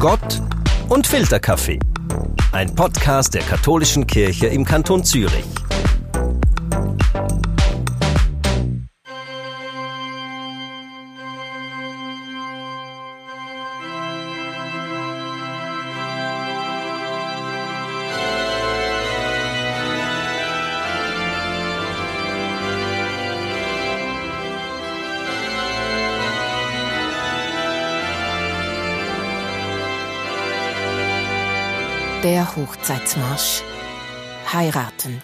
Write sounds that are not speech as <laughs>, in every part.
Gott und Filterkaffee. Ein Podcast der katholischen Kirche im Kanton Zürich. Der Hochzeitsmarsch. Heiraten.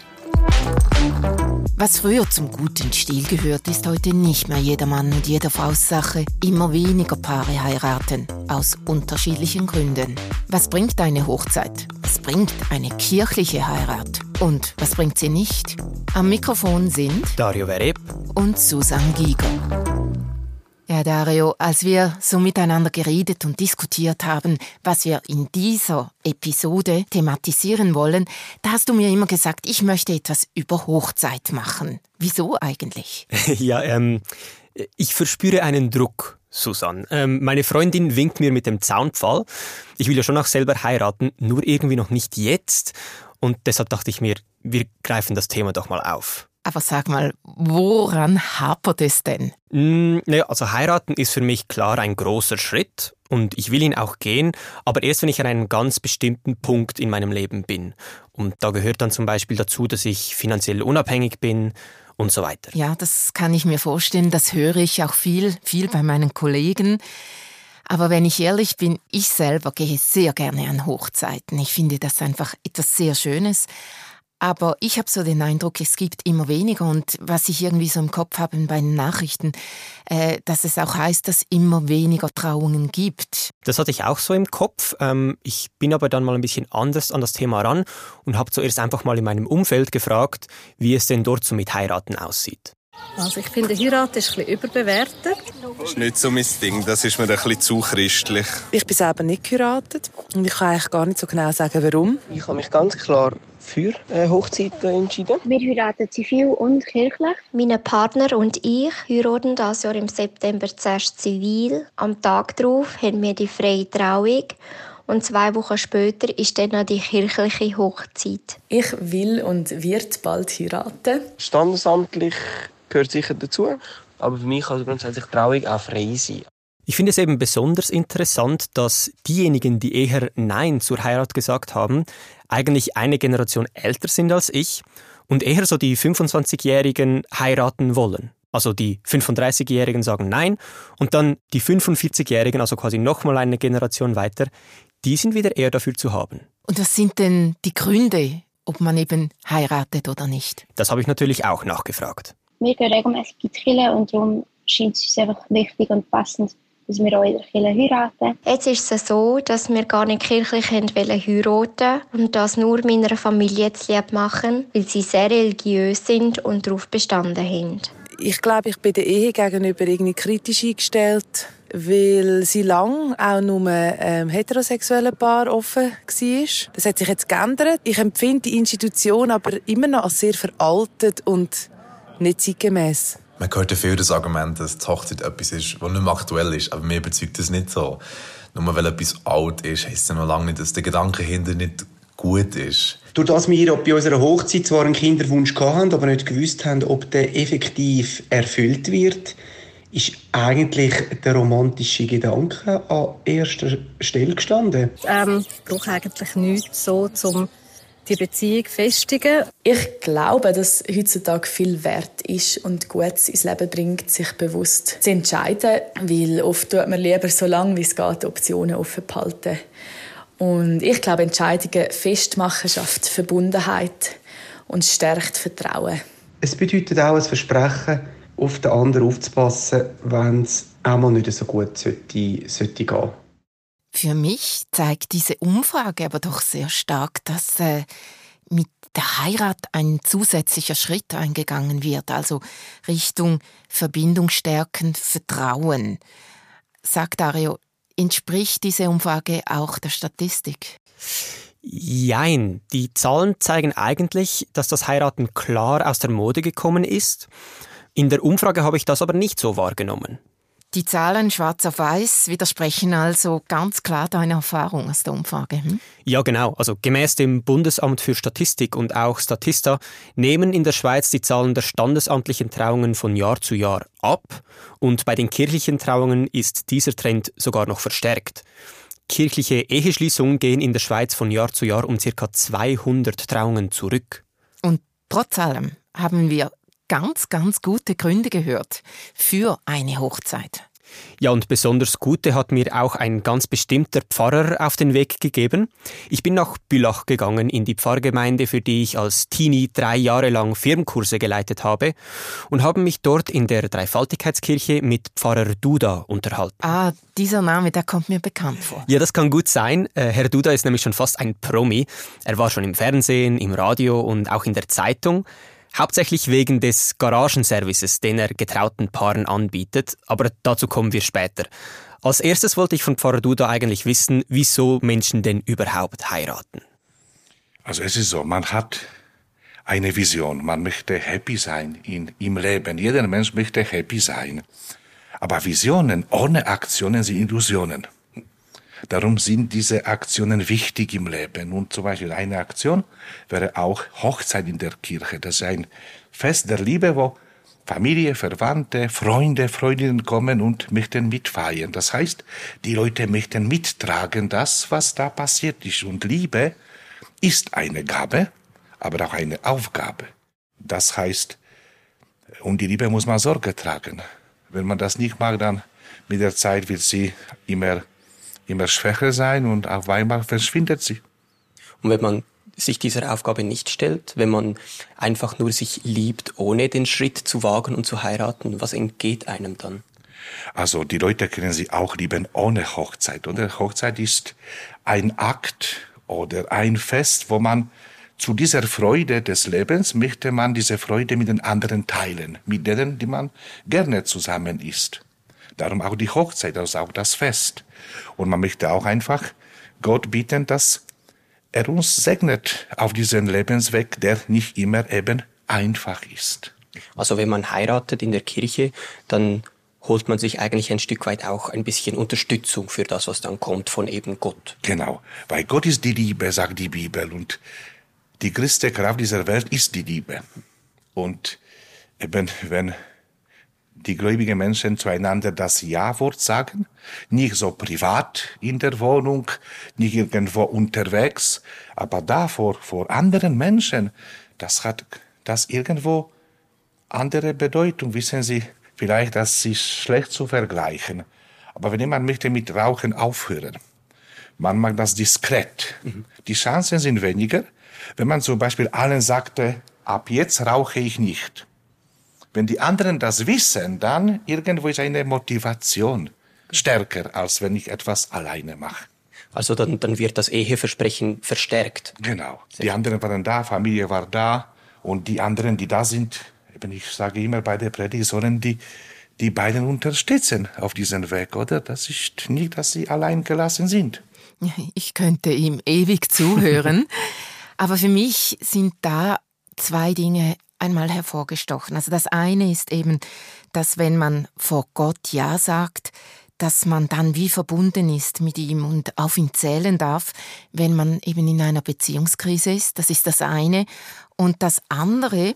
Was früher zum guten Stil gehört, ist heute nicht mehr jeder Mann und jeder Frau's Sache. Immer weniger Paare heiraten, aus unterschiedlichen Gründen. Was bringt eine Hochzeit? Was bringt eine kirchliche Heirat? Und was bringt sie nicht? Am Mikrofon sind Dario Vereb und Susan Giger. Ja, Dario, als wir so miteinander geredet und diskutiert haben, was wir in dieser Episode thematisieren wollen, da hast du mir immer gesagt, ich möchte etwas über Hochzeit machen. Wieso eigentlich? <laughs> ja, ähm, ich verspüre einen Druck. Susan. Ähm, meine Freundin winkt mir mit dem Zaunpfahl. Ich will ja schon auch selber heiraten, nur irgendwie noch nicht jetzt. Und deshalb dachte ich mir, wir greifen das Thema doch mal auf. Aber sag mal, woran hapert es denn? Mm, naja, also heiraten ist für mich klar ein großer Schritt und ich will ihn auch gehen, aber erst wenn ich an einem ganz bestimmten Punkt in meinem Leben bin. Und da gehört dann zum Beispiel dazu, dass ich finanziell unabhängig bin und so weiter. Ja, das kann ich mir vorstellen, das höre ich auch viel, viel bei meinen Kollegen. Aber wenn ich ehrlich bin, ich selber gehe sehr gerne an Hochzeiten. Ich finde das einfach etwas sehr Schönes. Aber ich habe so den Eindruck, es gibt immer weniger. Und was ich irgendwie so im Kopf habe bei den Nachrichten, äh, dass es auch heißt, dass immer weniger Trauungen gibt. Das hatte ich auch so im Kopf. Ähm, ich bin aber dann mal ein bisschen anders an das Thema ran und habe zuerst einfach mal in meinem Umfeld gefragt, wie es denn dort so mit Heiraten aussieht. Also ich finde, Heirat ist ein bisschen überbewertet. Das ist nicht so mein Ding, das ist mir ein bisschen zu christlich. Ich bin selber nicht geheiratet und ich kann eigentlich gar nicht so genau sagen, warum. Ich habe mich ganz klar für äh, Hochzeiten entschieden. Wir heiraten zivil und kirchlich. Mein Partner und ich heiraten das Jahr im September zuerst zivil. Am Tag darauf haben wir die freie Trauung und zwei Wochen später ist dann noch die kirchliche Hochzeit. Ich will und wird bald heiraten. Standesamtlich gehört sicher dazu, aber für mich kann also grundsätzlich Trauung auch frei sein. Ich finde es eben besonders interessant, dass diejenigen, die eher Nein zur Heirat gesagt haben, eigentlich eine Generation älter sind als ich und eher so die 25-Jährigen heiraten wollen. Also die 35-Jährigen sagen Nein und dann die 45-Jährigen, also quasi nochmal eine Generation weiter, die sind wieder eher dafür zu haben. Und was sind denn die Gründe, ob man eben heiratet oder nicht? Das habe ich natürlich auch nachgefragt. Wir gehen regelmäßig in die Kirche und darum scheint es uns einfach wichtig und passend, dass wir auch in der Kirche heiraten. Jetzt ist es so, dass wir gar nicht kirchlich heiraten und das nur meiner Familie zu lieb machen, weil sie sehr religiös sind und darauf bestanden haben. Ich glaube, ich bin der Ehe gegenüber irgendwie kritisch eingestellt, weil sie lang auch nur ähm, heterosexuelle Paar offen war. Das hat sich jetzt geändert. Ich empfinde die Institution aber immer noch als sehr veraltet und nicht zeitgemäß. Man hört ja viel das Argument, dass die Hochzeit etwas ist, das nicht mehr aktuell ist. Aber mir überzeugt das nicht so. Nur weil etwas alt ist, heisst es ja noch lange nicht, dass der Gedanke hinter nicht gut ist. Durch das wir bei unserer Hochzeit zwar einen Kinderwunsch hatten, aber nicht gewusst haben, ob der effektiv erfüllt wird, ist eigentlich der romantische Gedanke an erster Stelle gestanden. Ähm, ich brauche eigentlich nichts so zum die Beziehung festigen. Ich glaube, dass heutzutage viel wert ist und Gutes ins Leben bringt, sich bewusst zu entscheiden, weil oft tut man lieber so lange wie es geht Optionen offen behalten. Und ich glaube, Entscheidungen festmachen schafft Verbundenheit und stärkt Vertrauen. Es bedeutet auch ein Versprechen, auf den anderen aufzupassen, wenn es einmal nicht so gut sollte, sollte gehen. Für mich zeigt diese Umfrage aber doch sehr stark, dass äh, mit der Heirat ein zusätzlicher Schritt eingegangen wird, also Richtung Verbindung stärken, Vertrauen. Sagt Dario, entspricht diese Umfrage auch der Statistik? Jein, die Zahlen zeigen eigentlich, dass das Heiraten klar aus der Mode gekommen ist. In der Umfrage habe ich das aber nicht so wahrgenommen. Die Zahlen schwarz auf weiß widersprechen also ganz klar deiner Erfahrung aus der Umfrage. Hm? Ja, genau. Also gemäß dem Bundesamt für Statistik und auch Statista nehmen in der Schweiz die Zahlen der standesamtlichen Trauungen von Jahr zu Jahr ab und bei den kirchlichen Trauungen ist dieser Trend sogar noch verstärkt. Kirchliche Eheschließungen gehen in der Schweiz von Jahr zu Jahr um ca. 200 Trauungen zurück. Und trotz allem haben wir ganz, ganz gute Gründe gehört für eine Hochzeit. Ja, und besonders gute hat mir auch ein ganz bestimmter Pfarrer auf den Weg gegeben. Ich bin nach Bülach gegangen in die Pfarrgemeinde, für die ich als Teenie drei Jahre lang Firmenkurse geleitet habe und habe mich dort in der Dreifaltigkeitskirche mit Pfarrer Duda unterhalten. Ah, dieser Name, der kommt mir bekannt vor. Ja, das kann gut sein. Äh, Herr Duda ist nämlich schon fast ein Promi. Er war schon im Fernsehen, im Radio und auch in der Zeitung. Hauptsächlich wegen des Garagenservices, den er getrauten Paaren anbietet, aber dazu kommen wir später. Als erstes wollte ich von Pfarrer Duda eigentlich wissen, wieso Menschen denn überhaupt heiraten. Also es ist so, man hat eine Vision, man möchte happy sein in, im Leben. Jeder Mensch möchte happy sein. Aber Visionen ohne Aktionen sind Illusionen. Darum sind diese Aktionen wichtig im Leben. Und zum Beispiel eine Aktion wäre auch Hochzeit in der Kirche. Das ist ein Fest der Liebe, wo Familie, Verwandte, Freunde, Freundinnen kommen und möchten mitfeiern. Das heißt, die Leute möchten mittragen, das, was da passiert ist. Und Liebe ist eine Gabe, aber auch eine Aufgabe. Das heißt, um die Liebe muss man Sorge tragen. Wenn man das nicht macht, dann mit der Zeit wird sie immer immer schwächer sein und auf einmal verschwindet sie. Und wenn man sich dieser Aufgabe nicht stellt, wenn man einfach nur sich liebt, ohne den Schritt zu wagen und zu heiraten, was entgeht einem dann? Also die Leute können sie auch lieben ohne Hochzeit. Und Hochzeit ist ein Akt oder ein Fest, wo man zu dieser Freude des Lebens möchte man diese Freude mit den anderen teilen, mit denen, die man gerne zusammen ist. Darum auch die Hochzeit, also auch das Fest. Und man möchte auch einfach Gott bitten, dass er uns segnet auf diesen Lebensweg, der nicht immer eben einfach ist. Also wenn man heiratet in der Kirche, dann holt man sich eigentlich ein Stück weit auch ein bisschen Unterstützung für das, was dann kommt von eben Gott. Genau, weil Gott ist die Liebe, sagt die Bibel, und die größte Kraft dieser Welt ist die Liebe. Und eben wenn die gläubigen Menschen zueinander das Ja-Wort sagen, nicht so privat in der Wohnung, nicht irgendwo unterwegs, aber da vor, vor anderen Menschen, das hat das irgendwo andere Bedeutung. Wissen Sie, vielleicht das ist schlecht zu vergleichen. Aber wenn jemand möchte mit Rauchen aufhören, man macht das diskret. Mhm. Die Chancen sind weniger, wenn man zum Beispiel allen sagte, ab jetzt rauche ich nicht wenn die anderen das wissen, dann irgendwo ist eine Motivation stärker, als wenn ich etwas alleine mache. Also dann, dann wird das Eheversprechen verstärkt. Genau. Die anderen waren da, Familie war da und die anderen, die da sind, eben ich sage immer bei der Predigt, sollen die, die beiden unterstützen auf diesem Weg, oder? Das ist nicht, dass sie allein gelassen sind. <laughs> Ich könnte ihm ewig zuhören, <laughs> aber für mich sind da zwei Dinge einmal hervorgestochen. Also das eine ist eben, dass wenn man vor Gott Ja sagt, dass man dann wie verbunden ist mit ihm und auf ihn zählen darf, wenn man eben in einer Beziehungskrise ist. Das ist das eine. Und das andere,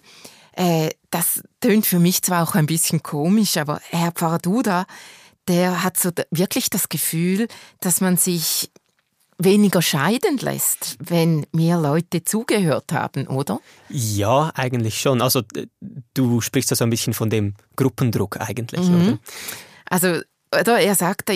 äh, das tönt für mich zwar auch ein bisschen komisch, aber Herr Pfarrer Duda, der hat so wirklich das Gefühl, dass man sich weniger scheiden lässt, wenn mehr Leute zugehört haben, oder? Ja, eigentlich schon. Also du sprichst ja so ein bisschen von dem Gruppendruck eigentlich, mhm. oder? Also oder er sagte,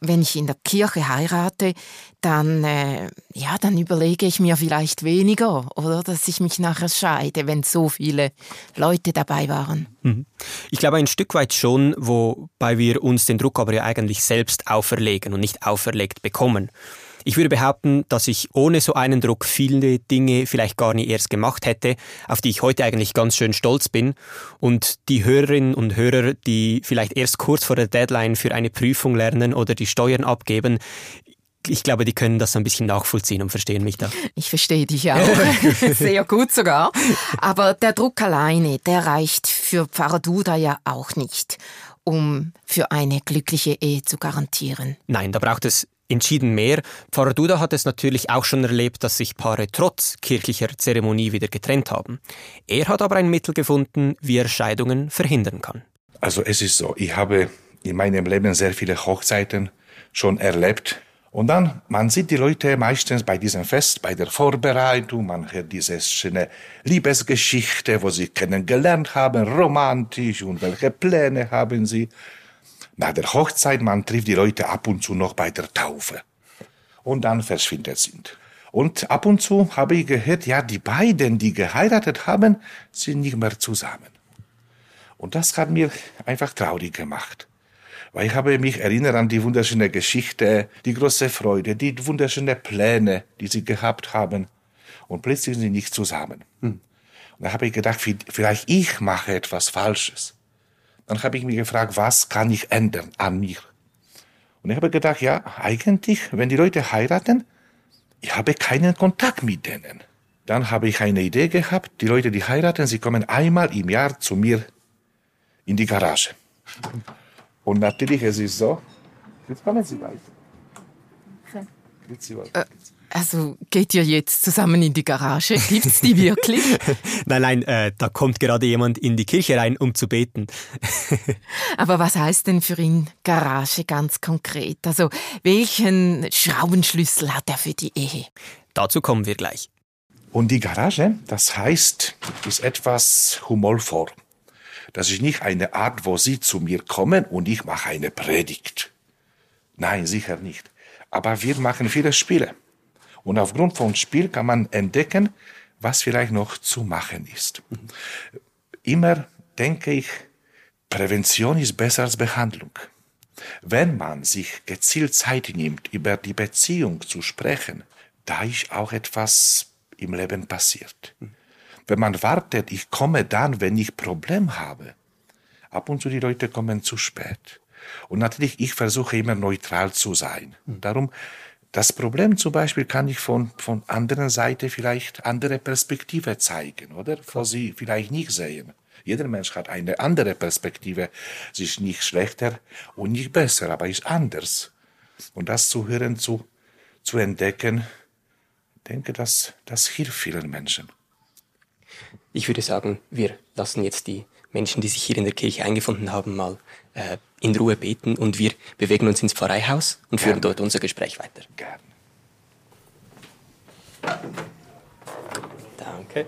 wenn ich in der Kirche heirate, dann, äh, ja, dann überlege ich mir vielleicht weniger, oder dass ich mich nachher scheide, wenn so viele Leute dabei waren. Mhm. Ich glaube ein Stück weit schon, wobei wir uns den Druck aber ja eigentlich selbst auferlegen und nicht auferlegt bekommen. Ich würde behaupten, dass ich ohne so einen Druck viele Dinge vielleicht gar nie erst gemacht hätte, auf die ich heute eigentlich ganz schön stolz bin. Und die Hörerinnen und Hörer, die vielleicht erst kurz vor der Deadline für eine Prüfung lernen oder die Steuern abgeben, ich glaube, die können das ein bisschen nachvollziehen und verstehen mich da. Ich verstehe dich <laughs> auch. <laughs> Sehr gut sogar. Aber der Druck alleine, der reicht für Pfarrer Duda ja auch nicht. um für eine glückliche Ehe zu garantieren. Nein, da braucht es entschieden mehr. Pfarrer Duda hat es natürlich auch schon erlebt, dass sich Paare trotz kirchlicher Zeremonie wieder getrennt haben. Er hat aber ein Mittel gefunden, wie er Scheidungen verhindern kann. Also es ist so, ich habe in meinem Leben sehr viele Hochzeiten schon erlebt. Und dann, man sieht die Leute meistens bei diesem Fest, bei der Vorbereitung, man hört diese schöne Liebesgeschichte, wo sie kennengelernt haben, romantisch und welche Pläne haben sie. Nach der Hochzeit, man trifft die Leute ab und zu noch bei der Taufe. Und dann verschwindet sie. Und ab und zu habe ich gehört, ja, die beiden, die geheiratet haben, sind nicht mehr zusammen. Und das hat mir einfach traurig gemacht. Weil ich habe mich erinnert an die wunderschöne Geschichte, die große Freude, die wunderschönen Pläne, die sie gehabt haben. Und plötzlich sind sie nicht zusammen. Und da habe ich gedacht, vielleicht ich mache etwas Falsches. Dann habe ich mich gefragt, was kann ich ändern an mir? Und ich habe gedacht, ja, eigentlich, wenn die Leute heiraten, ich habe keinen Kontakt mit denen. Dann habe ich eine Idee gehabt, die Leute, die heiraten, sie kommen einmal im Jahr zu mir in die Garage. Und natürlich, es ist so, jetzt kommen Sie weiter. Äh, also geht ihr jetzt zusammen in die Garage? Gibt's die wirklich? <laughs> nein, nein, äh, da kommt gerade jemand in die Kirche rein, um zu beten. <laughs> Aber was heißt denn für ihn Garage ganz konkret? Also welchen Schraubenschlüssel hat er für die Ehe? Dazu kommen wir gleich. Und die Garage, das heißt, ist etwas humorvoll. Das ist nicht eine Art, wo Sie zu mir kommen und ich mache eine Predigt. Nein, sicher nicht. Aber wir machen viele Spiele. Und aufgrund von Spiel kann man entdecken, was vielleicht noch zu machen ist. Immer denke ich, Prävention ist besser als Behandlung. Wenn man sich gezielt Zeit nimmt, über die Beziehung zu sprechen, da ist auch etwas im Leben passiert. Wenn man wartet, ich komme dann, wenn ich Problem habe. Ab und zu die Leute kommen zu spät. Und natürlich, ich versuche immer neutral zu sein. Darum, das Problem zum Beispiel kann ich von, von anderen Seite vielleicht andere Perspektive zeigen, oder? Wo sie vielleicht nicht sehen. Jeder Mensch hat eine andere Perspektive. Sie ist nicht schlechter und nicht besser, aber ist anders. Und das zu hören, zu, zu entdecken, denke, das, das hilft vielen Menschen. Ich würde sagen, wir lassen jetzt die Menschen, die sich hier in der Kirche eingefunden haben, mal äh, in Ruhe beten und wir bewegen uns ins Pfarreihaus und führen Gerne. dort unser Gespräch weiter. Gerne. Danke.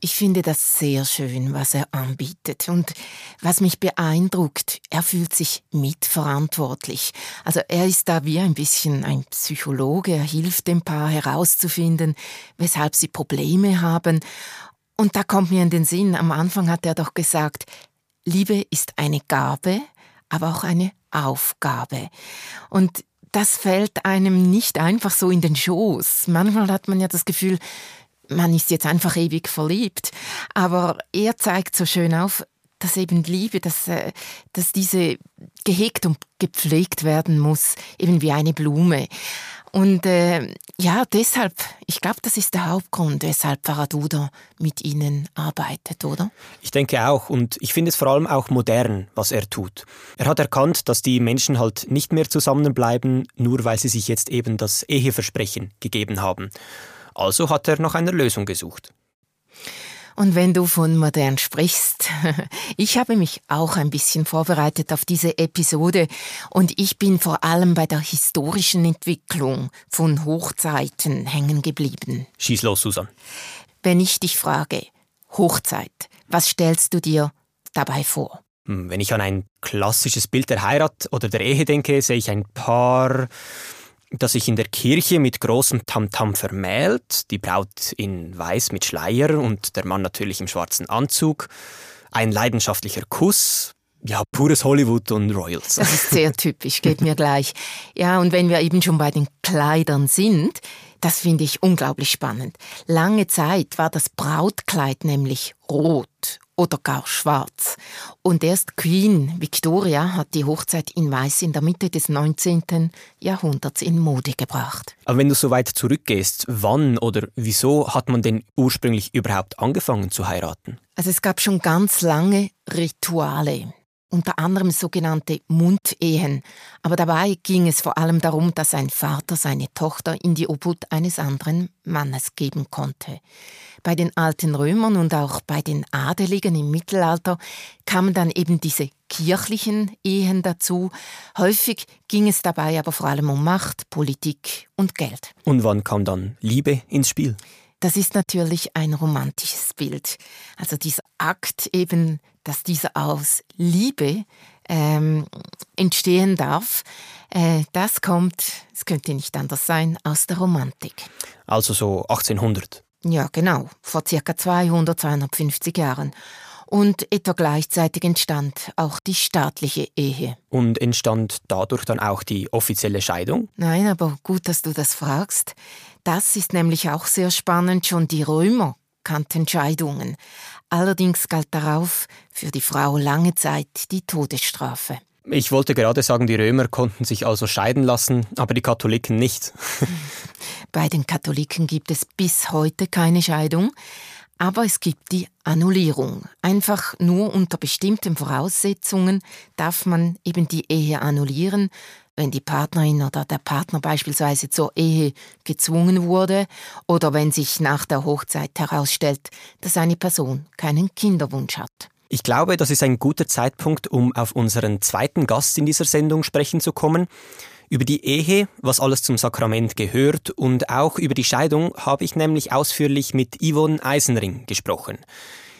Ich finde das sehr schön, was er anbietet. Und was mich beeindruckt, er fühlt sich mitverantwortlich. Also er ist da wie ein bisschen ein Psychologe. Er hilft dem Paar herauszufinden, weshalb sie Probleme haben. Und da kommt mir in den Sinn, am Anfang hat er doch gesagt, Liebe ist eine Gabe, aber auch eine Aufgabe. Und das fällt einem nicht einfach so in den Schoß. Manchmal hat man ja das Gefühl, man ist jetzt einfach ewig verliebt. Aber er zeigt so schön auf, dass eben Liebe, dass, äh, dass diese gehegt und gepflegt werden muss, eben wie eine Blume. Und äh, ja, deshalb, ich glaube, das ist der Hauptgrund, weshalb Faraduda mit Ihnen arbeitet, oder? Ich denke auch. Und ich finde es vor allem auch modern, was er tut. Er hat erkannt, dass die Menschen halt nicht mehr zusammenbleiben, nur weil sie sich jetzt eben das Eheversprechen gegeben haben. Also hat er nach einer Lösung gesucht. Und wenn du von modern sprichst, <laughs> ich habe mich auch ein bisschen vorbereitet auf diese Episode und ich bin vor allem bei der historischen Entwicklung von Hochzeiten hängen geblieben. Schieß los, Susan. Wenn ich dich frage, Hochzeit, was stellst du dir dabei vor? Hm, wenn ich an ein klassisches Bild der Heirat oder der Ehe denke, sehe ich ein Paar das sich in der Kirche mit großem Tamtam vermählt, die Braut in Weiß mit Schleier und der Mann natürlich im schwarzen Anzug, ein leidenschaftlicher Kuss, ja, pures Hollywood und Royals. Das ist sehr typisch, geht mir gleich. Ja, und wenn wir eben schon bei den Kleidern sind, das finde ich unglaublich spannend. Lange Zeit war das Brautkleid nämlich rot oder gar schwarz. Und erst Queen Victoria hat die Hochzeit in Weiß in der Mitte des 19. Jahrhunderts in Mode gebracht. Aber wenn du so weit zurückgehst, wann oder wieso hat man denn ursprünglich überhaupt angefangen zu heiraten? Also es gab schon ganz lange Rituale. Unter anderem sogenannte Mundehen. Aber dabei ging es vor allem darum, dass ein Vater seine Tochter in die Obhut eines anderen Mannes geben konnte. Bei den alten Römern und auch bei den Adeligen im Mittelalter kamen dann eben diese kirchlichen Ehen dazu. Häufig ging es dabei aber vor allem um Macht, Politik und Geld. Und wann kam dann Liebe ins Spiel? Das ist natürlich ein romantisches Bild. Also dieser Akt eben, dass dieser aus Liebe ähm, entstehen darf, äh, das kommt, es könnte nicht anders sein, aus der Romantik. Also so 1800. Ja, genau, vor circa 200, 250 Jahren. Und etwa gleichzeitig entstand auch die staatliche Ehe. Und entstand dadurch dann auch die offizielle Scheidung? Nein, aber gut, dass du das fragst. Das ist nämlich auch sehr spannend. Schon die Römer kannten Scheidungen. Allerdings galt darauf für die Frau lange Zeit die Todesstrafe. Ich wollte gerade sagen, die Römer konnten sich also scheiden lassen, aber die Katholiken nicht. <laughs> Bei den Katholiken gibt es bis heute keine Scheidung. Aber es gibt die Annullierung. Einfach nur unter bestimmten Voraussetzungen darf man eben die Ehe annullieren, wenn die Partnerin oder der Partner beispielsweise zur Ehe gezwungen wurde oder wenn sich nach der Hochzeit herausstellt, dass eine Person keinen Kinderwunsch hat. Ich glaube, das ist ein guter Zeitpunkt, um auf unseren zweiten Gast in dieser Sendung sprechen zu kommen. Über die Ehe, was alles zum Sakrament gehört und auch über die Scheidung habe ich nämlich ausführlich mit Yvonne Eisenring gesprochen.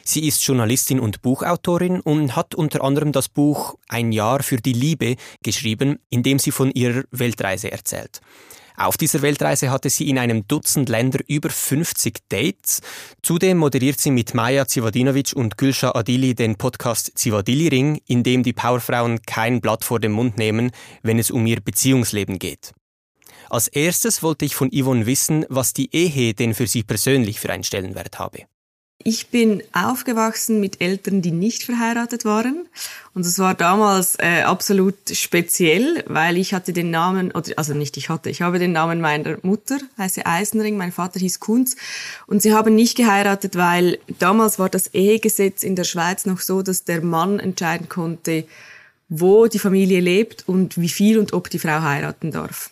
Sie ist Journalistin und Buchautorin und hat unter anderem das Buch Ein Jahr für die Liebe geschrieben, in dem sie von ihrer Weltreise erzählt. Auf dieser Weltreise hatte sie in einem Dutzend Länder über 50 Dates. Zudem moderiert sie mit Maja Zivadinovic und Gülscha Adili den Podcast Zivadili Ring, in dem die Powerfrauen kein Blatt vor den Mund nehmen, wenn es um ihr Beziehungsleben geht. Als erstes wollte ich von Yvonne wissen, was die Ehe denn für sie persönlich für einen Stellenwert habe. Ich bin aufgewachsen mit Eltern, die nicht verheiratet waren. Und es war damals äh, absolut speziell, weil ich hatte den Namen, oder also nicht ich hatte, ich habe den Namen meiner Mutter, heiße Eisenring, mein Vater hieß Kunz. Und sie haben nicht geheiratet, weil damals war das Ehegesetz in der Schweiz noch so, dass der Mann entscheiden konnte, wo die Familie lebt und wie viel und ob die Frau heiraten darf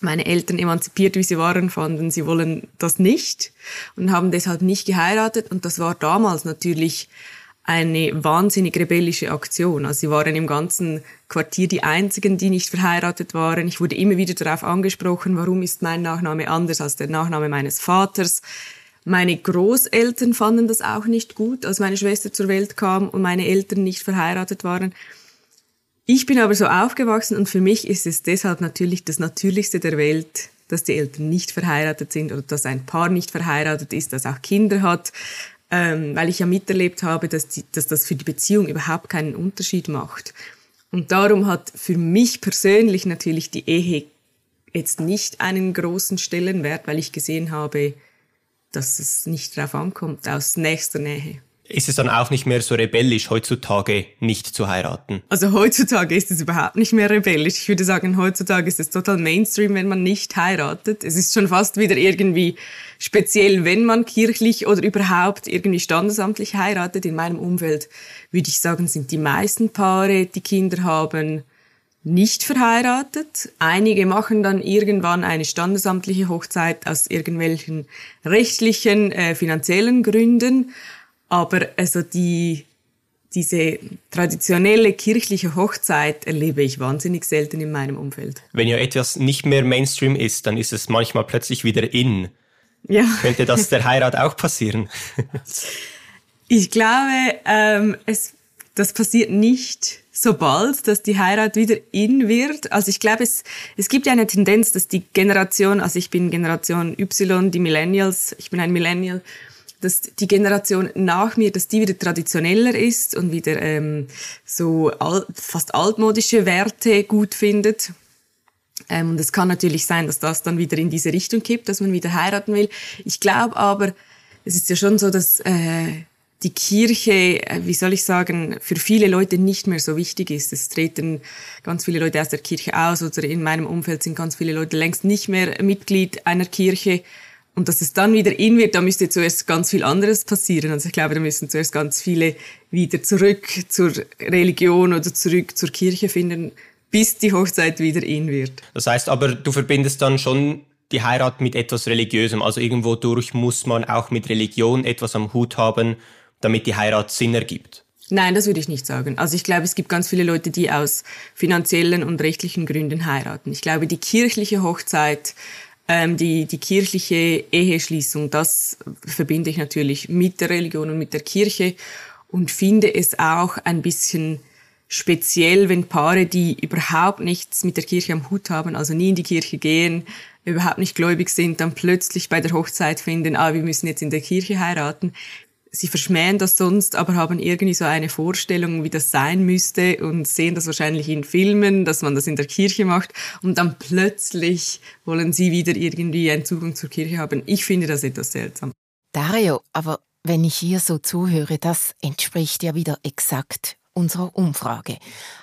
meine Eltern emanzipiert, wie sie waren, fanden, sie wollen das nicht und haben deshalb nicht geheiratet. Und das war damals natürlich eine wahnsinnig rebellische Aktion. Also sie waren im ganzen Quartier die einzigen, die nicht verheiratet waren. Ich wurde immer wieder darauf angesprochen, warum ist mein Nachname anders als der Nachname meines Vaters. Meine Großeltern fanden das auch nicht gut, als meine Schwester zur Welt kam und meine Eltern nicht verheiratet waren. Ich bin aber so aufgewachsen und für mich ist es deshalb natürlich das Natürlichste der Welt, dass die Eltern nicht verheiratet sind oder dass ein Paar nicht verheiratet ist, das auch Kinder hat, ähm, weil ich ja miterlebt habe, dass, die, dass das für die Beziehung überhaupt keinen Unterschied macht. Und darum hat für mich persönlich natürlich die Ehe jetzt nicht einen großen Stellenwert, weil ich gesehen habe, dass es nicht darauf ankommt, aus nächster Nähe ist es dann auch nicht mehr so rebellisch, heutzutage nicht zu heiraten? Also heutzutage ist es überhaupt nicht mehr rebellisch. Ich würde sagen, heutzutage ist es total Mainstream, wenn man nicht heiratet. Es ist schon fast wieder irgendwie speziell, wenn man kirchlich oder überhaupt irgendwie standesamtlich heiratet. In meinem Umfeld würde ich sagen, sind die meisten Paare, die Kinder haben, nicht verheiratet. Einige machen dann irgendwann eine standesamtliche Hochzeit aus irgendwelchen rechtlichen, äh, finanziellen Gründen. Aber also die, diese traditionelle kirchliche Hochzeit erlebe ich wahnsinnig selten in meinem Umfeld. Wenn ja etwas nicht mehr Mainstream ist, dann ist es manchmal plötzlich wieder in. Ja. Könnte das der Heirat auch passieren? ich glaube, ähm, es, das passiert nicht so bald, dass die Heirat wieder in wird. Also ich glaube, es, es gibt ja eine Tendenz, dass die Generation, also ich bin Generation Y, die Millennials, ich bin ein Millennial, dass die Generation nach mir, dass die wieder traditioneller ist und wieder ähm, so alt, fast altmodische Werte gut findet. Ähm, und es kann natürlich sein, dass das dann wieder in diese Richtung kippt, dass man wieder heiraten will. Ich glaube aber, es ist ja schon so, dass äh, die Kirche, äh, wie soll ich sagen, für viele Leute nicht mehr so wichtig ist. Es treten ganz viele Leute aus der Kirche aus oder in meinem Umfeld sind ganz viele Leute längst nicht mehr Mitglied einer Kirche Und dass es dann wieder in wird, da müsste zuerst ganz viel anderes passieren. Also ich glaube, da müssen zuerst ganz viele wieder zurück zur Religion oder zurück zur Kirche finden, bis die Hochzeit wieder in wird. Das heißt aber, du verbindest dann schon die Heirat mit etwas Religiösem. Also irgendwo durch muss man auch mit Religion etwas am Hut haben, damit die Heirat Sinn ergibt. Nein, das würde ich nicht sagen. Also ich glaube, es gibt ganz viele Leute, die aus finanziellen und rechtlichen Gründen heiraten. Ich glaube, die kirchliche Hochzeit, ähm, die, die kirchliche Eheschließung, das verbinde ich natürlich mit der Religion und mit der Kirche und finde es auch ein bisschen speziell, wenn Paare, die überhaupt nichts mit der Kirche am Hut haben, also nie in die Kirche gehen, überhaupt nicht gläubig sind, dann plötzlich bei der Hochzeit finden, ah, wir müssen jetzt in der Kirche heiraten sie verschmähen das sonst, aber haben irgendwie so eine Vorstellung, wie das sein müsste und sehen das wahrscheinlich in Filmen, dass man das in der Kirche macht und dann plötzlich wollen sie wieder irgendwie einen Zugang zur Kirche haben. Ich finde das etwas seltsam. Dario, aber wenn ich hier so zuhöre, das entspricht ja wieder exakt unserer Umfrage.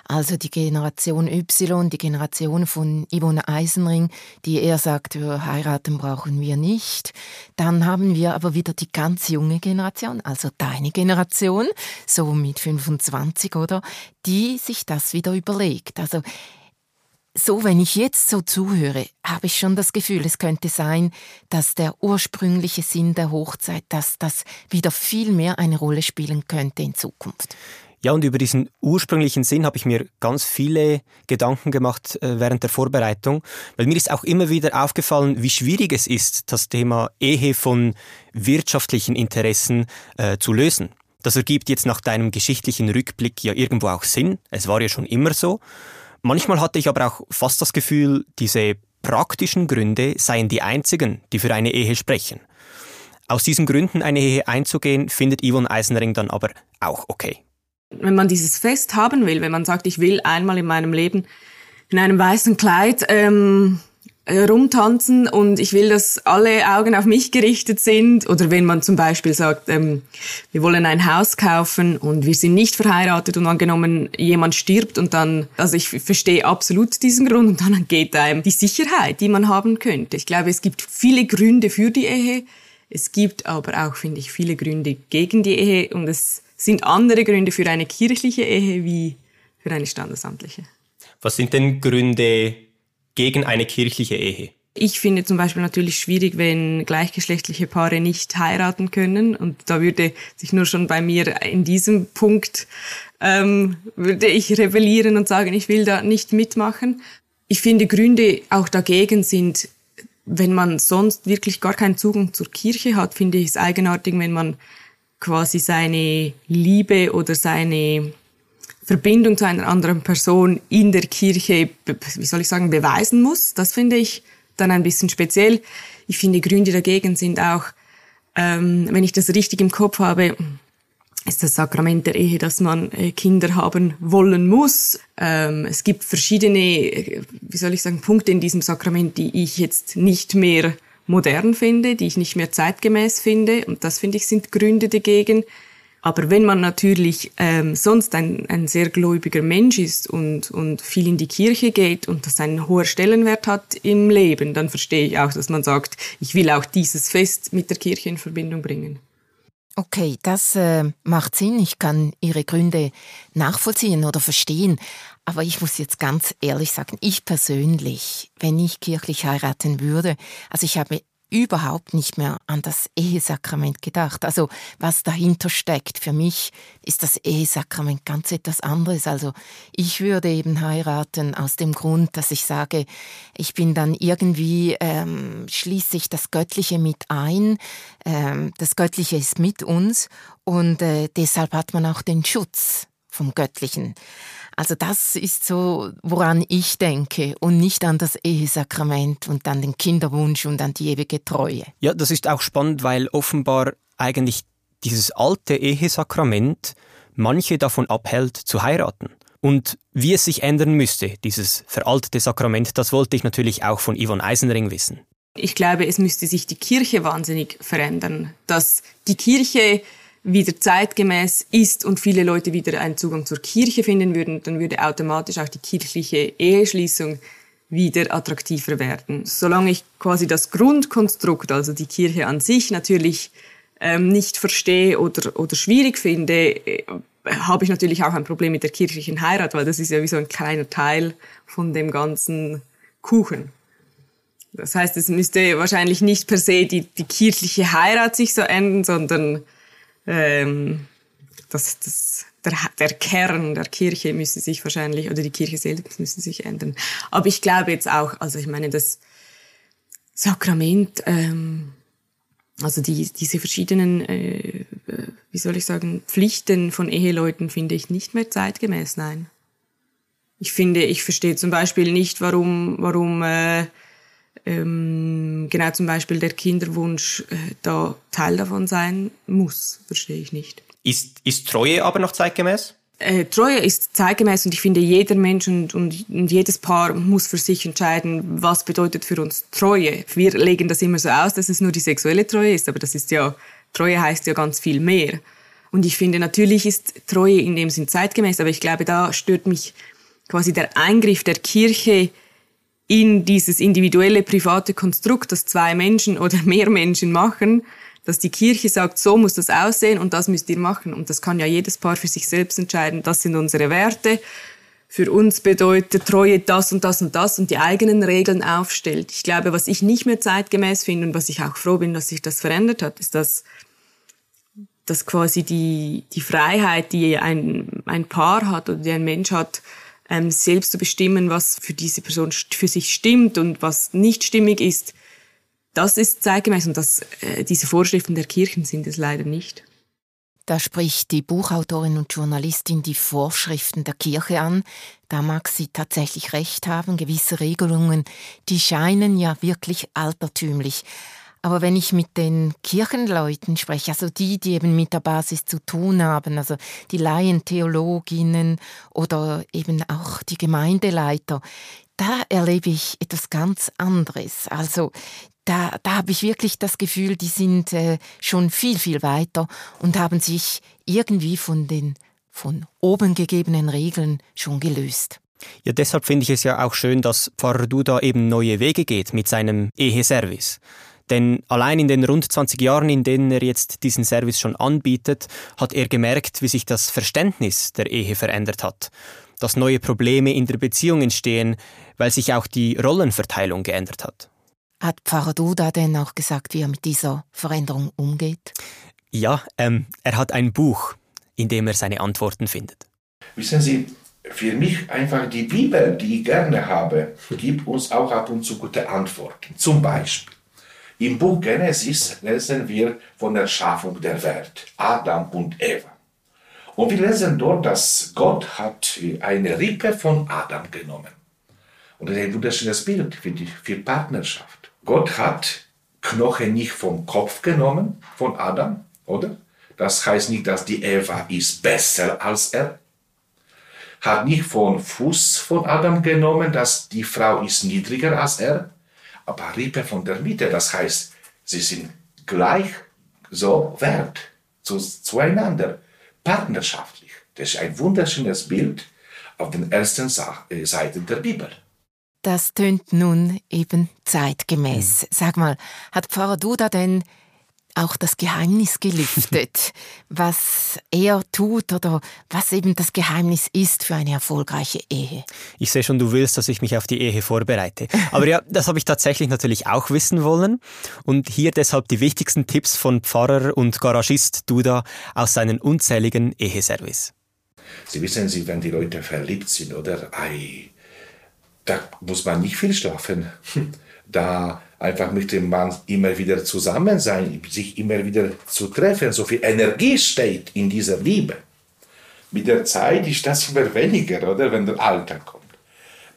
Also die Generation Y, die Generation von Yvonne Eisenring, die eher sagt, heiraten brauchen wir nicht. Dann haben wir aber wieder die ganz junge Generation, also deine Generation, so mit 25 oder, die sich das wieder überlegt. Also so, wenn ich jetzt so zuhöre, habe ich schon das Gefühl, es könnte sein, dass der ursprüngliche Sinn der Hochzeit, dass das wieder viel mehr eine Rolle spielen könnte in Zukunft. Ja, und über diesen ursprünglichen Sinn habe ich mir ganz viele Gedanken gemacht äh, während der Vorbereitung, weil mir ist auch immer wieder aufgefallen, wie schwierig es ist, das Thema Ehe von wirtschaftlichen Interessen äh, zu lösen. Das ergibt jetzt nach deinem geschichtlichen Rückblick ja irgendwo auch Sinn. Es war ja schon immer so. Manchmal hatte ich aber auch fast das Gefühl, diese praktischen Gründe seien die einzigen, die für eine Ehe sprechen. Aus diesen Gründen eine Ehe einzugehen, findet Yvonne Eisenring dann aber auch okay wenn man dieses Fest haben will, wenn man sagt, ich will einmal in meinem Leben in einem weißen Kleid ähm, äh, rumtanzen und ich will, dass alle Augen auf mich gerichtet sind. Oder wenn man zum Beispiel sagt, ähm, wir wollen ein Haus kaufen und wir sind nicht verheiratet und angenommen, jemand stirbt und dann, also ich verstehe absolut diesen Grund und dann geht einem die Sicherheit, die man haben könnte. Ich glaube, es gibt viele Gründe für die Ehe. Es gibt aber auch, finde ich, viele Gründe gegen die Ehe und es sind andere Gründe für eine kirchliche Ehe wie für eine standesamtliche. Was sind denn Gründe gegen eine kirchliche Ehe? Ich finde zum Beispiel natürlich schwierig, wenn gleichgeschlechtliche Paare nicht heiraten können. Und da würde sich nur schon bei mir in diesem Punkt ähm, würde ich rebellieren und sagen, ich will da nicht mitmachen. Ich finde Gründe auch dagegen sind, wenn man sonst wirklich gar keinen Zugang zur Kirche hat, finde ich es eigenartig, wenn man quasi seine Liebe oder seine Verbindung zu einer anderen Person in der Kirche, wie soll ich sagen, beweisen muss. Das finde ich dann ein bisschen speziell. Ich finde, Gründe dagegen sind auch, ähm, wenn ich das richtig im Kopf habe, ist das Sakrament der Ehe, dass man äh, Kinder haben wollen muss. Ähm, es gibt verschiedene, äh, wie soll ich sagen, Punkte in diesem Sakrament, die ich jetzt nicht mehr modern finde, die ich nicht mehr zeitgemäß finde. Und das finde ich sind Gründe dagegen. Aber wenn man natürlich ähm, sonst ein, ein sehr gläubiger Mensch ist und, und viel in die Kirche geht und das einen hohen Stellenwert hat im Leben, dann verstehe ich auch, dass man sagt, ich will auch dieses Fest mit der Kirche in Verbindung bringen. Okay, das äh, macht Sinn. Ich kann Ihre Gründe nachvollziehen oder verstehen. Aber ich muss jetzt ganz ehrlich sagen, ich persönlich, wenn ich kirchlich heiraten würde, also ich habe überhaupt nicht mehr an das Ehesakrament gedacht. Also was dahinter steckt. Für mich ist das Ehesakrament ganz etwas anderes. Also ich würde eben heiraten aus dem Grund, dass ich sage, ich bin dann irgendwie, ähm, schließe ich das Göttliche mit ein. Ähm, das Göttliche ist mit uns und äh, deshalb hat man auch den Schutz vom Göttlichen. Also das ist so, woran ich denke und nicht an das Ehesakrament und an den Kinderwunsch und an die ewige Treue. Ja, das ist auch spannend, weil offenbar eigentlich dieses alte Ehesakrament manche davon abhält zu heiraten. Und wie es sich ändern müsste, dieses veraltete Sakrament, das wollte ich natürlich auch von Yvonne Eisenring wissen. Ich glaube, es müsste sich die Kirche wahnsinnig verändern, dass die Kirche wieder zeitgemäß ist und viele Leute wieder einen Zugang zur Kirche finden würden, dann würde automatisch auch die kirchliche Eheschließung wieder attraktiver werden. Solange ich quasi das Grundkonstrukt, also die Kirche an sich, natürlich ähm, nicht verstehe oder, oder schwierig finde, äh, habe ich natürlich auch ein Problem mit der kirchlichen Heirat, weil das ist ja wie so ein kleiner Teil von dem ganzen Kuchen. Das heißt, es müsste wahrscheinlich nicht per se die, die kirchliche Heirat sich so ändern, sondern ähm, das, das, der, der Kern der Kirche müsste sich wahrscheinlich, oder die Kirche selbst müsste sich ändern. Aber ich glaube jetzt auch, also ich meine, das Sakrament, ähm, also die, diese verschiedenen, äh, wie soll ich sagen, Pflichten von Eheleuten finde ich nicht mehr zeitgemäß, nein. Ich finde, ich verstehe zum Beispiel nicht, warum, warum äh, ähm, genau zum Beispiel der Kinderwunsch äh, da Teil davon sein muss, verstehe ich nicht. Ist, ist Treue aber noch zeitgemäß? Äh, Treue ist zeitgemäß und ich finde, jeder Mensch und, und, und, jedes Paar muss für sich entscheiden, was bedeutet für uns Treue. Wir legen das immer so aus, dass es nur die sexuelle Treue ist, aber das ist ja, Treue heißt ja ganz viel mehr. Und ich finde, natürlich ist Treue in dem Sinn zeitgemäß, aber ich glaube, da stört mich quasi der Eingriff der Kirche in dieses individuelle private Konstrukt, das zwei Menschen oder mehr Menschen machen, dass die Kirche sagt, so muss das aussehen und das müsst ihr machen. Und das kann ja jedes Paar für sich selbst entscheiden. Das sind unsere Werte. Für uns bedeutet Treue das und das und das und die eigenen Regeln aufstellt. Ich glaube, was ich nicht mehr zeitgemäß finde und was ich auch froh bin, dass sich das verändert hat, ist, dass, dass quasi die, die Freiheit, die ein, ein Paar hat oder die ein Mensch hat, ähm, selbst zu bestimmen, was für diese Person für sich stimmt und was nicht stimmig ist, das ist zeitgemäß und das, äh, diese Vorschriften der Kirchen sind es leider nicht. Da spricht die Buchautorin und Journalistin die Vorschriften der Kirche an. Da mag sie tatsächlich recht haben. Gewisse Regelungen, die scheinen ja wirklich altertümlich. Aber wenn ich mit den Kirchenleuten spreche, also die, die eben mit der Basis zu tun haben, also die Laientheologinnen oder eben auch die Gemeindeleiter, da erlebe ich etwas ganz anderes. Also da, da habe ich wirklich das Gefühl, die sind äh, schon viel, viel weiter und haben sich irgendwie von den von oben gegebenen Regeln schon gelöst. Ja, deshalb finde ich es ja auch schön, dass Pfarrer Duda eben neue Wege geht mit seinem Eheservice. Denn allein in den rund 20 Jahren, in denen er jetzt diesen Service schon anbietet, hat er gemerkt, wie sich das Verständnis der Ehe verändert hat. Dass neue Probleme in der Beziehung entstehen, weil sich auch die Rollenverteilung geändert hat. Hat Pfarrer Duda denn auch gesagt, wie er mit dieser Veränderung umgeht? Ja, ähm, er hat ein Buch, in dem er seine Antworten findet. Wissen Sie, für mich einfach die Bibel, die ich gerne habe, <laughs> gibt uns auch ab und zu gute Antworten. Zum Beispiel, im Buch Genesis lesen wir von der Schaffung der Welt, Adam und Eva. Und wir lesen dort, dass Gott hat eine Rippe von Adam genommen. Und das ist ein wunderschönes Bild für die für Partnerschaft. Gott hat Knochen nicht vom Kopf genommen, von Adam, oder? Das heißt nicht, dass die Eva ist besser als er. Hat nicht vom Fuß von Adam genommen, dass die Frau ist niedriger als er, aber Rippe von der Mitte. Das heißt, sie sind gleich so wert zu, zueinander, partnerschaftlich. Das ist ein wunderschönes Bild auf den ersten äh, Seiten der Bibel. Das tönt nun eben zeitgemäß. Mhm. Sag mal, hat Pfarrer Duda denn auch das Geheimnis gelüftet, <laughs> was er tut oder was eben das Geheimnis ist für eine erfolgreiche Ehe. Ich sehe schon, du willst, dass ich mich auf die Ehe vorbereite. Aber ja, das habe ich tatsächlich natürlich auch wissen wollen. Und hier deshalb die wichtigsten Tipps von Pfarrer und Garagist Duda aus seinen unzähligen Eheservice. Sie wissen, Sie, wenn die Leute verliebt sind, oder? Ei, da muss man nicht viel schlafen. <laughs> Da einfach möchte man immer wieder zusammen sein, sich immer wieder zu treffen. So viel Energie steht in dieser Liebe. Mit der Zeit ist das immer weniger, oder? Wenn der Alter kommt.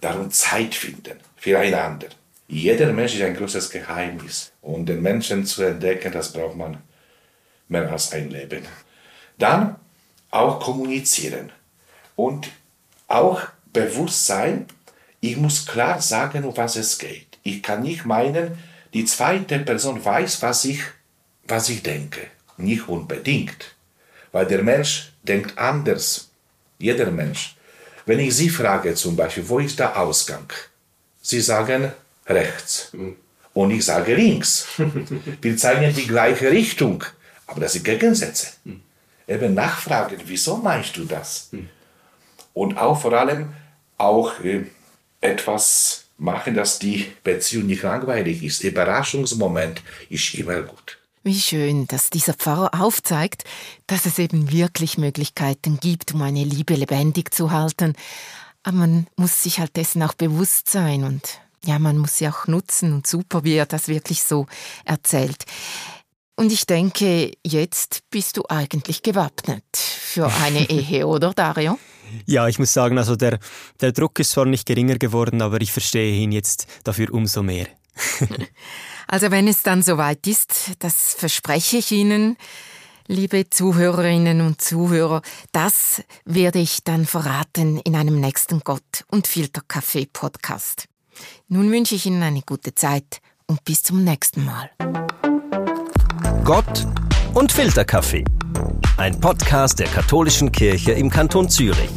Darum Zeit finden füreinander. Jeder Mensch ist ein großes Geheimnis. Und den Menschen zu entdecken, das braucht man mehr als ein Leben. Dann auch kommunizieren und auch bewusst sein, ich muss klar sagen, um was es geht. Ich kann nicht meinen, die zweite Person weiß, was ich, was ich denke. Nicht unbedingt. Weil der Mensch denkt anders. Jeder Mensch. Wenn ich Sie frage zum Beispiel, wo ist der Ausgang? Sie sagen rechts. Und ich sage links. <laughs> Wir zeigen die gleiche Richtung, aber das sind Gegensätze. Eben nachfragen, wieso meinst du das? Und auch vor allem auch äh, etwas machen, dass die Beziehung nicht langweilig ist. Überraschungsmoment ist immer gut. Wie schön, dass dieser Pfarrer aufzeigt, dass es eben wirklich Möglichkeiten gibt, um eine Liebe lebendig zu halten. Aber man muss sich halt dessen auch bewusst sein und ja, man muss sie auch nutzen und super, wie er das wirklich so erzählt. Und ich denke, jetzt bist du eigentlich gewappnet für eine <laughs> Ehe, oder Dario? Ja, ich muss sagen, also der, der Druck ist zwar nicht geringer geworden, aber ich verstehe ihn jetzt dafür umso mehr. <laughs> also wenn es dann soweit ist, das verspreche ich Ihnen, liebe Zuhörerinnen und Zuhörer, das werde ich dann verraten in einem nächsten Gott und Filterkaffee Podcast. Nun wünsche ich Ihnen eine gute Zeit und bis zum nächsten Mal. Gott und Filterkaffee. Ein Podcast der katholischen Kirche im Kanton Zürich.